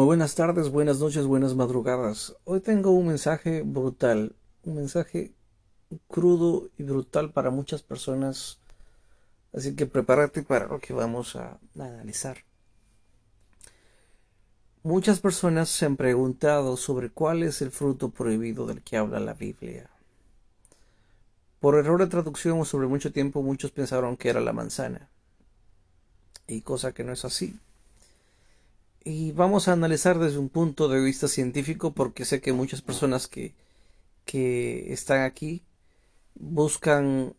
Muy buenas tardes, buenas noches, buenas madrugadas. Hoy tengo un mensaje brutal, un mensaje crudo y brutal para muchas personas. Así que prepárate para lo que vamos a analizar. Muchas personas se han preguntado sobre cuál es el fruto prohibido del que habla la Biblia. Por error de traducción o sobre mucho tiempo muchos pensaron que era la manzana. Y cosa que no es así y vamos a analizar desde un punto de vista científico porque sé que muchas personas que, que están aquí buscan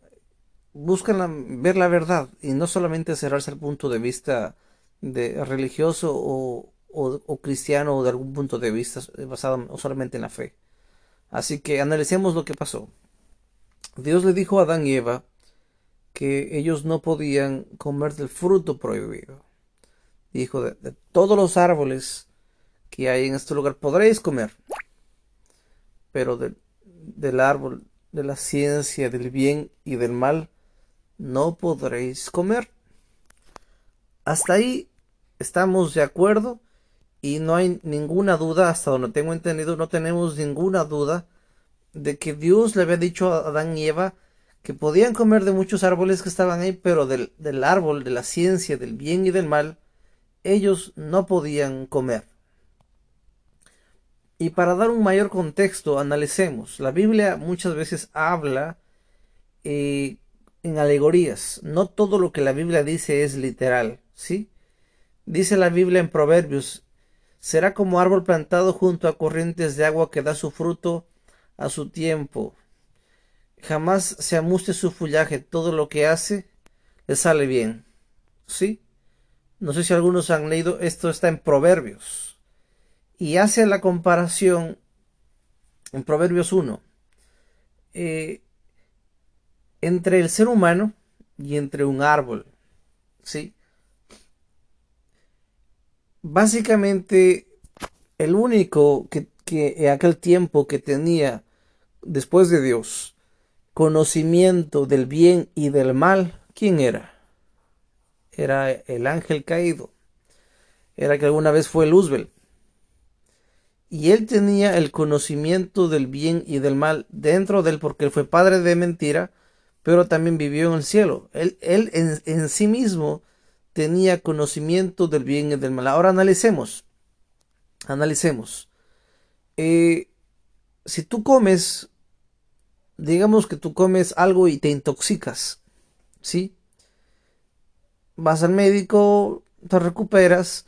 buscan ver la verdad y no solamente cerrarse al punto de vista de religioso o, o, cristiano o de algún punto de vista basado solamente en la fe. Así que analicemos lo que pasó. Dios le dijo a Adán y Eva que ellos no podían comer del fruto prohibido dijo, de, todos los árboles que hay en este lugar podréis comer, pero del árbol de la ciencia del bien y del mal no podréis comer. Hasta ahí estamos de acuerdo y no hay ninguna duda, hasta donde tengo entendido, no tenemos ninguna duda de que Dios le había dicho a Adán y Eva que podían comer de muchos árboles que estaban ahí, pero del, del árbol de la ciencia del bien y del mal ellos no podían comer. Y para dar un mayor contexto, analicemos. La Biblia muchas veces habla eh, en alegorías. No todo lo que la Biblia dice es literal, ¿sí? Dice la Biblia en Proverbios, será como árbol plantado junto a corrientes de agua que da su fruto a su tiempo. Jamás se amuste su follaje, todo lo que hace le sale bien, ¿sí? No sé si algunos han leído, esto está en Proverbios. Y hace la comparación en Proverbios 1 eh, entre el ser humano y entre un árbol. ¿Sí? Básicamente, el único que, que en aquel tiempo que tenía, después de Dios, conocimiento del bien y del mal, ¿quién era? Era el ángel caído. Era que alguna vez fue Luzbel. Y él tenía el conocimiento del bien y del mal dentro de él porque él fue padre de mentira, pero también vivió en el cielo. Él, él en, sí mismo tenía conocimiento del bien y del mal. Ahora analicemos. Analicemos. Eh, si tú comes, digamos que tú comes algo y te intoxicas, ¿sí? Vas al médico, te recuperas,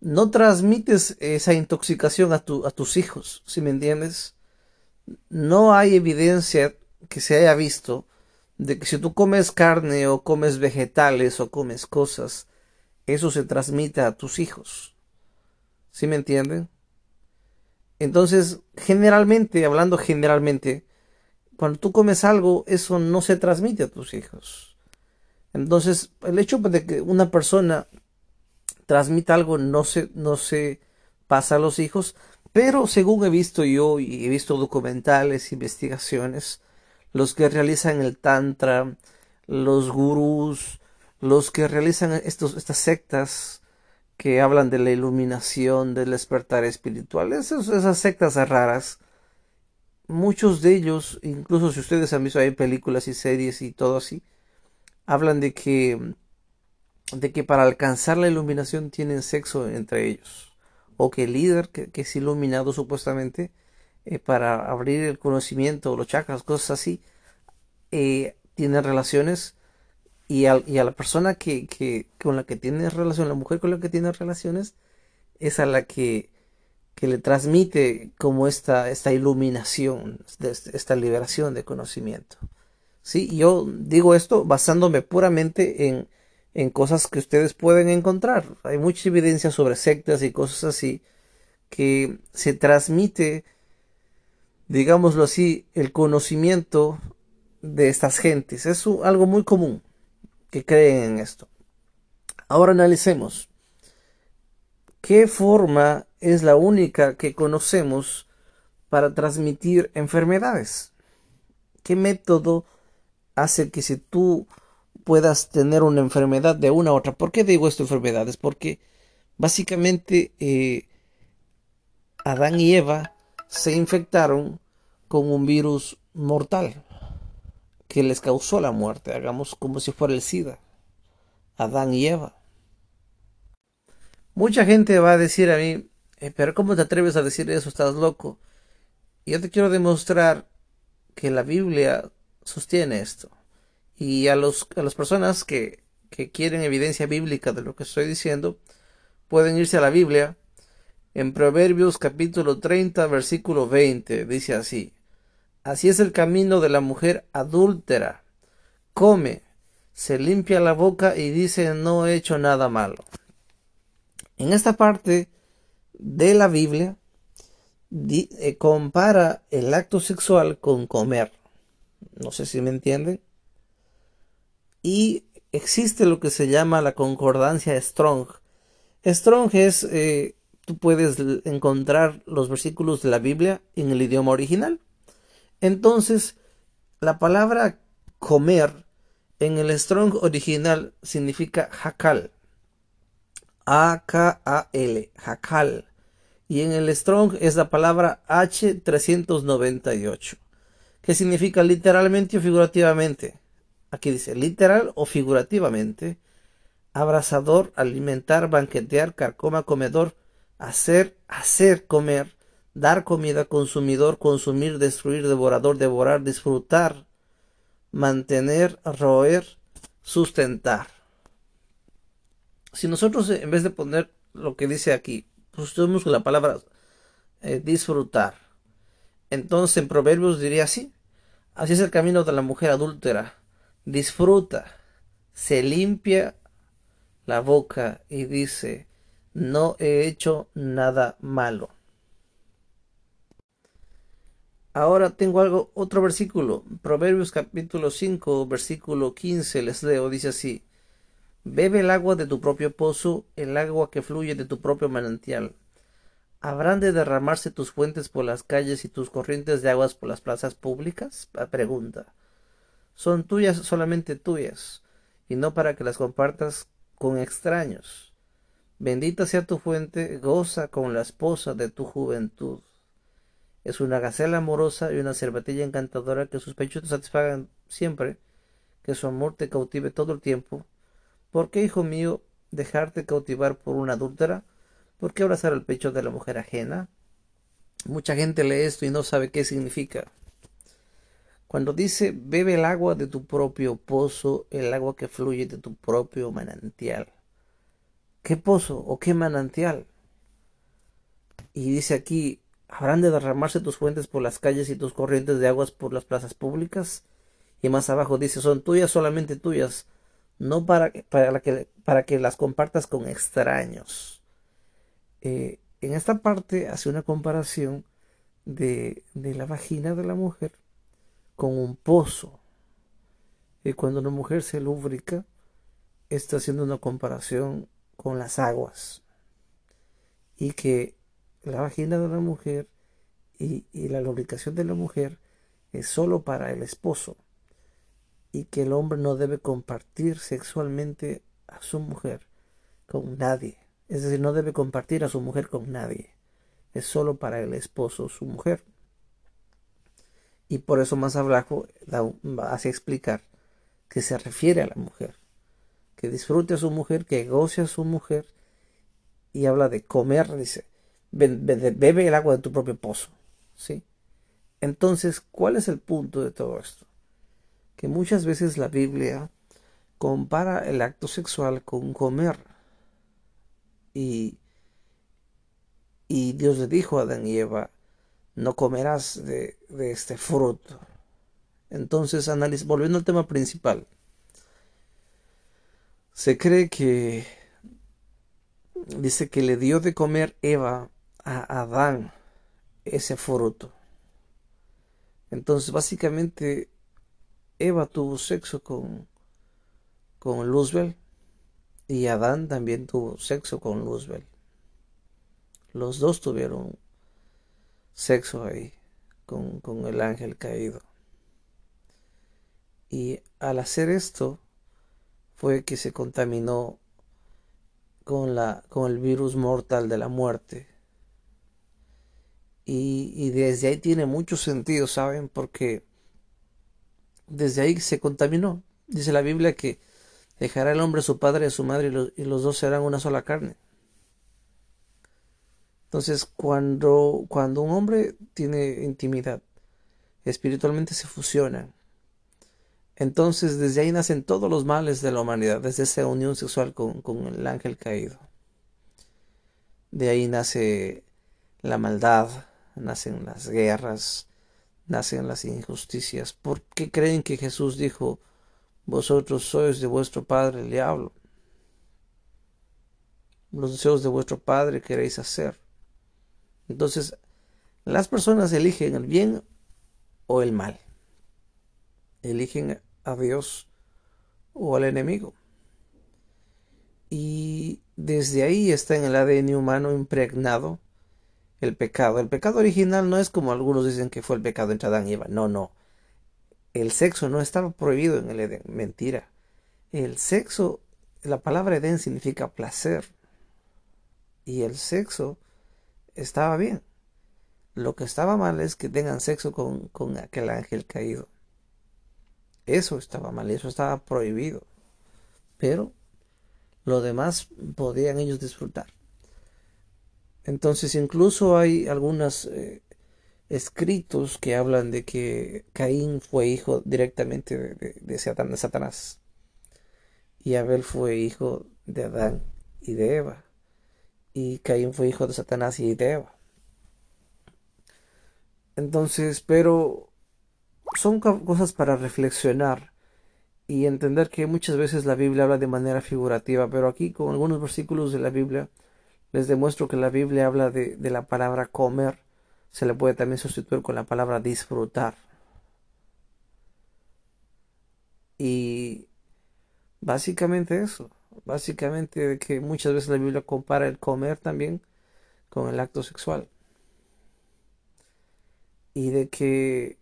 no transmites esa intoxicación a, tu, a tus hijos, si me entiendes? No hay evidencia que se haya visto de que si tú comes carne o comes vegetales o comes cosas, eso se transmite a tus hijos. ¿Sí me entienden? Entonces, generalmente, hablando generalmente, cuando tú comes algo, eso no se transmite a tus hijos. Entonces, el hecho de que una persona transmita algo no se, no se pasa a los hijos, pero según he visto yo y he visto documentales, investigaciones, los que realizan el tantra, los gurús, los que realizan estos, estas sectas que hablan de la iluminación, del despertar espiritual, esas, esas sectas raras, muchos de ellos, incluso si ustedes han visto hay películas y series y todo así, hablan de que de que para alcanzar la iluminación tienen sexo entre ellos o que el líder que, es iluminado supuestamente eh, para abrir el conocimiento los chakras cosas así eh, tiene relaciones y, a la persona que, que, con la que tiene relación la mujer con la que tiene relaciones es a la que que le transmite como esta, esta iluminación, esta liberación de conocimiento. Sí, yo digo esto basándome puramente en, en cosas que ustedes pueden encontrar. Hay mucha evidencia sobre sectas y cosas así que se transmite, digámoslo así, el conocimiento de estas gentes. Es algo muy común que creen en esto. Ahora analicemos. ¿Qué forma es la única que conocemos para transmitir enfermedades? ¿Qué método hace que si tú puedas tener una enfermedad de una u otra. ¿Por qué digo esto enfermedades? Porque básicamente eh, Adán y Eva se infectaron con un virus mortal que les causó la muerte. Hagamos como si fuera el SIDA. Adán y Eva. Mucha gente va a decir a mí, eh, pero ¿cómo te atreves a decir eso? Estás loco. Yo te quiero demostrar que la Biblia sostiene esto. Y a, los, a las personas que, que quieren evidencia bíblica de lo que estoy diciendo, pueden irse a la Biblia. En Proverbios capítulo 30, versículo 20, dice así. Así es el camino de la mujer adúltera. Come, se limpia la boca y dice no he hecho nada malo. En esta parte de la Biblia eh, compara el acto sexual con comer. No sé si me entienden. Y existe lo que se llama la concordancia Strong. Strong es, eh, tú puedes encontrar los versículos de la Biblia en el idioma original. Entonces, la palabra comer en el Strong original significa jacal. A-K-A-L, jacal. Y en el Strong es la palabra H398, que significa literalmente o figurativamente. Aquí dice literal o figurativamente. Abrazador, alimentar, banquetear, carcoma, comedor, hacer, hacer comer, dar comida, consumidor, consumir, destruir, devorador, devorar, disfrutar, mantener, roer, sustentar. Si nosotros en vez de poner lo que dice aquí, pusimos la palabra eh, disfrutar, entonces en Proverbios diría así, así es el camino de la mujer adúltera, disfruta, se limpia la boca y dice, no he hecho nada malo. Ahora tengo algo, otro versículo, Proverbios capítulo 5, versículo 15, les leo, dice así, Bebe el agua de tu propio pozo, el agua que fluye de tu propio manantial. ¿Habrán de derramarse tus fuentes por las calles y tus corrientes de aguas por las plazas públicas? Pregunta. Son tuyas solamente tuyas, y no para que las compartas con extraños. Bendita sea tu fuente, goza con la esposa de tu juventud. Es una gacela amorosa y una cervatilla encantadora que sus pechos te satisfagan siempre, que su amor te cautive todo el tiempo. ¿Por qué, hijo mío, dejarte cautivar por una adúltera? ¿Por qué abrazar el pecho de la mujer ajena? Mucha gente lee esto y no sabe qué significa. Cuando dice bebe el agua de tu propio pozo, el agua que fluye de tu propio manantial. ¿Qué pozo o qué manantial? Y dice aquí, ¿Habrán de derramarse tus fuentes por las calles y tus corrientes de aguas por las plazas públicas? Y más abajo dice, son tuyas, solamente tuyas, no para, para, que, para que las compartas con extraños. Eh, en esta parte hace una comparación de, la vagina de la mujer con un pozo. Y cuando una mujer se lubrica, está haciendo una comparación con las aguas. Y que la vagina de la mujer y, la lubricación de la mujer es solo para el esposo y que el hombre no debe compartir sexualmente a su mujer con nadie. Es decir, no debe compartir a su mujer con nadie. Es solo para el esposo su mujer. Y por eso más abajo hace explicar que se refiere a la mujer. Que disfrute a su mujer, que goce a su mujer. Y habla de comer, dice, bebe el agua de tu propio pozo. ¿sí? Entonces, ¿cuál es el punto de todo esto? Que muchas veces la Biblia compara el acto sexual con comer. Y, y Dios le dijo a Adán y Eva, no comerás de, de este fruto. Entonces, volviendo al tema principal, se cree que dice que le dio de comer Eva a Adán ese fruto. Entonces, básicamente, Eva tuvo sexo con, con Luzbel y Adán también tuvo sexo con Luzbel. Los dos tuvieron sexo ahí con, con el ángel caído. Y al hacer esto fue que se contaminó con, la, con el virus mortal de la muerte Y, y desde ahí tiene mucho sentido, ¿saben? Porque desde ahí se contaminó. Dice la Biblia que dejará el hombre a su padre y a su madre y los, y los dos serán una sola carne. Entonces, cuando, cuando un hombre tiene intimidad, espiritualmente se fusionan. Entonces, desde ahí nacen todos los males de la humanidad, desde esa unión sexual con, con el ángel caído. De ahí nace la maldad, nacen las guerras, nacen las injusticias. ¿Por qué creen que Jesús dijo, vosotros sois de vuestro padre el diablo? Los deseos de vuestro padre queréis hacer. Entonces, las personas eligen el bien o el mal. Eligen a Dios o al enemigo. Y desde ahí está en el ADN humano impregnado el pecado. El pecado original no es como algunos dicen que fue el pecado entre Adán y Eva. No, no. El sexo no estaba prohibido en el Edén. Mentira. El sexo, la palabra Edén significa placer. Y el sexo estaba bien. Lo que estaba mal es que tengan sexo con, con aquel ángel caído. Eso estaba mal, eso estaba prohibido. Pero lo demás podían ellos disfrutar. Entonces incluso hay algunos eh, escritos que hablan de que Caín fue hijo directamente de, Satanás. Y Abel fue hijo de Adán y de Eva. Y Caín fue hijo de Satanás y de Eva. Entonces, pero son cosas para reflexionar y entender que muchas veces la Biblia habla de manera figurativa, pero aquí con algunos versículos de la Biblia les demuestro que la Biblia habla de la palabra comer, se le puede también sustituir con la palabra disfrutar. Y básicamente eso. Básicamente que muchas veces la Biblia compara el comer también con el acto sexual. Y de que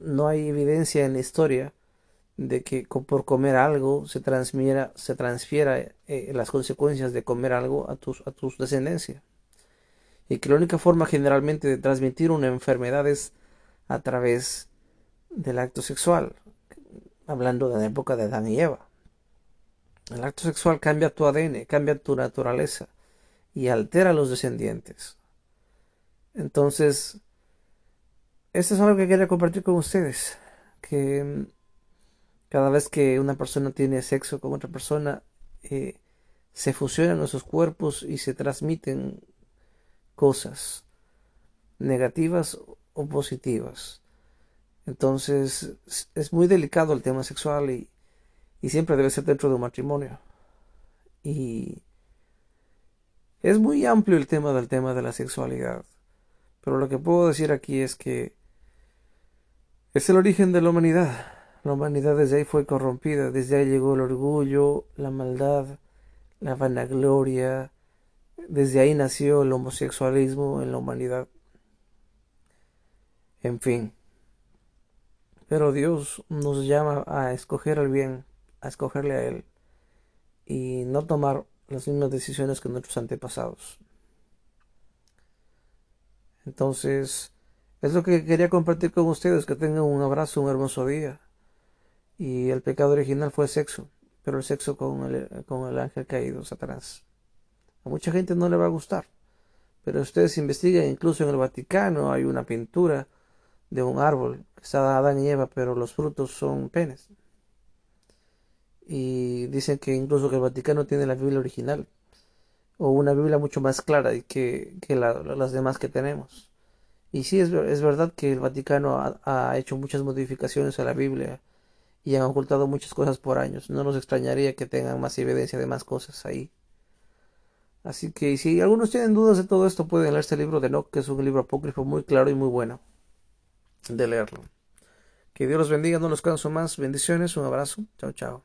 no hay evidencia en la historia de que por comer algo se transfiera, se transfiera eh, las consecuencias de comer algo a tus, a tus descendencia. Y que la única forma generalmente de transmitir una enfermedad es a través del acto sexual, hablando de la época de Adán y Eva. El acto sexual cambia tu ADN, cambia tu naturaleza y altera a los descendientes. Entonces, esto es algo que quería compartir con ustedes, que mm, cada vez que una persona tiene sexo con otra persona, eh, se fusionan nuestros cuerpos y se transmiten cosas negativas o positivas. Entonces, es muy delicado el tema sexual y, y siempre debe ser dentro de un matrimonio. Y es muy amplio el tema del tema de la sexualidad. Pero lo que puedo decir aquí es que es el origen de la humanidad. La humanidad desde ahí fue corrompida, desde ahí llegó el orgullo, la maldad, la vanagloria, desde ahí nació el homosexualismo en la humanidad. En fin. Pero Dios nos llama a escoger el bien a escogerle a Él y no tomar las mismas decisiones que nuestros antepasados. Entonces, es lo que quería compartir con ustedes, que tengan un abrazo, un hermoso día. Y el pecado original fue sexo, pero el sexo con el, con el ángel caído, Satanás. A mucha gente no le va a gustar, pero ustedes investigan, incluso en el Vaticano hay una pintura de un árbol que está Adán y Eva, pero los frutos son penes y dicen que incluso que el Vaticano tiene la Biblia original o una Biblia mucho más clara que, que las demás que tenemos. Y sí, es, es verdad que el Vaticano ha, ha, hecho muchas modificaciones a la Biblia y han ocultado muchas cosas por años. No nos extrañaría que tengan más evidencia de más cosas ahí. Así que si algunos tienen dudas de todo esto, pueden leer este libro de Enoch, que es un libro apócrifo muy claro y muy bueno de leerlo. Que Dios los bendiga, no los canso más. Bendiciones, un abrazo. Chao, chao.